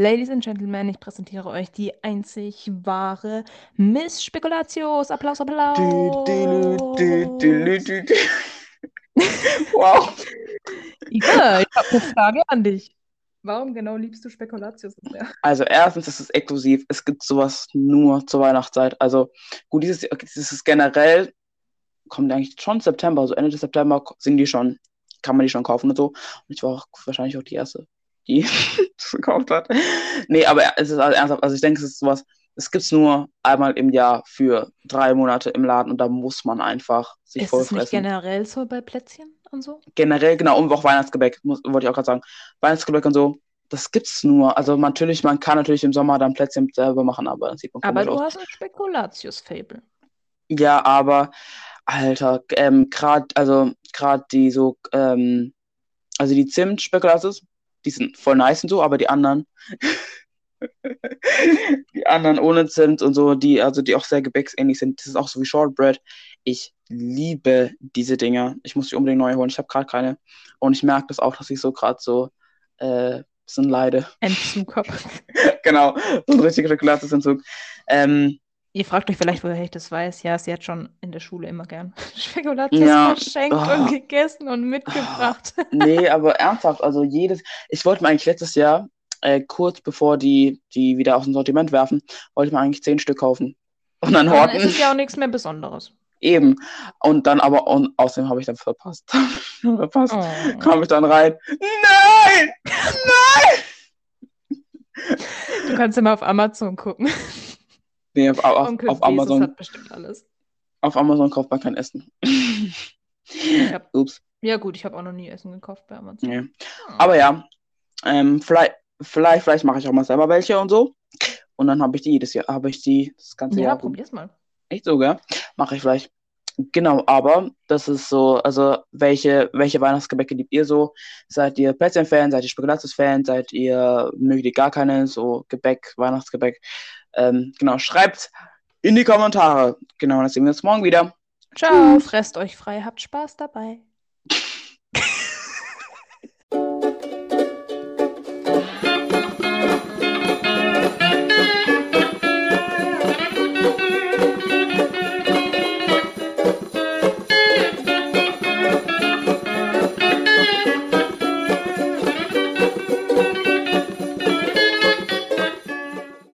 Ladies and Gentlemen, ich präsentiere euch die einzig wahre Miss Spekulatius. Applaus, Applaus. wow. Ika, ich habe eine Frage an dich. Warum genau liebst du Spekulatius so sehr? Also erstens ist es exklusiv. Es gibt sowas nur zur Weihnachtszeit. Also gut, dieses, dieses generell, kommt eigentlich schon September, also Ende des September sind die schon, kann man die schon kaufen und so. Und ich war auch wahrscheinlich auch die erste, die das gekauft hat. Nee, aber es ist also ernsthaft, also ich denke, es ist sowas, es gibt es nur einmal im Jahr für drei Monate im Laden und da muss man einfach sich Ist es vollfressen. nicht generell so bei Plätzchen und so? generell, genau, und auch Weihnachtsgebäck, muss, wollte ich auch gerade sagen. Weihnachtsgebäck und so, das gibt's nur. Also natürlich, man kann natürlich im Sommer dann Plätzchen selber machen, aber dann sieht man Aber du aus. hast ein Spekulatius-Fable. Ja, aber Alter, ähm, gerade, also gerade die so, ähm, also die Zimt-Spekulatius, die sind voll nice und so, aber die anderen, die anderen ohne Zimt und so, die, also die auch sehr gebäcksähnlich sind, das ist auch so wie Shortbread. Ich liebe diese Dinger. Ich muss die unbedingt neu holen. Ich habe gerade keine. Und ich merke das auch, dass ich so gerade so äh, bisschen leide. Entzug habe. genau, so ein richtiger Spekulatiusentzug. Ähm, Ihr fragt euch vielleicht, woher ich das weiß. Ja, sie hat schon in der Schule immer gern Spekulatius Ja. verschenkt Oh. und gegessen und mitgebracht. nee, aber ernsthaft, also jedes, ich wollte mir eigentlich letztes Jahr, äh, kurz bevor die, die wieder aus dem Sortiment werfen, wollte ich mir eigentlich zehn Stück kaufen. Und dann Aber dann horten. ist ja auch nichts mehr Besonderes. Eben. Und dann aber, und außerdem habe ich dann verpasst. verpasst. Oh. Kam ich dann rein. Nein! Du kannst immer auf Amazon gucken. Nee, auf, auf, Onkel auf, Amazon, hat bestimmt alles. auf Amazon kauft man kein Essen. hab- Ups. Ja gut, ich habe auch noch nie Essen gekauft bei Amazon. Nee. Hm. Aber ja, ähm, vielleicht, vielleicht, vielleicht mache ich auch mal selber welche und so. Und dann habe ich die jedes Jahr, habe ich die das ganze ja, Jahr. probier's mal. Echt so, gell? Mache ich vielleicht. Genau, aber das ist so, also welche, welche Weihnachtsgebäcke liebt ihr so? Seid ihr Plätzchen-Fan, seid ihr Spekulatius-Fan, seid ihr, mögt ihr gar keine, so Gebäck, Weihnachtsgebäck? Ähm, genau, schreibt in die Kommentare. Genau, dann sehen wir uns morgen wieder. Ciao, fresst euch frei, habt Spaß dabei.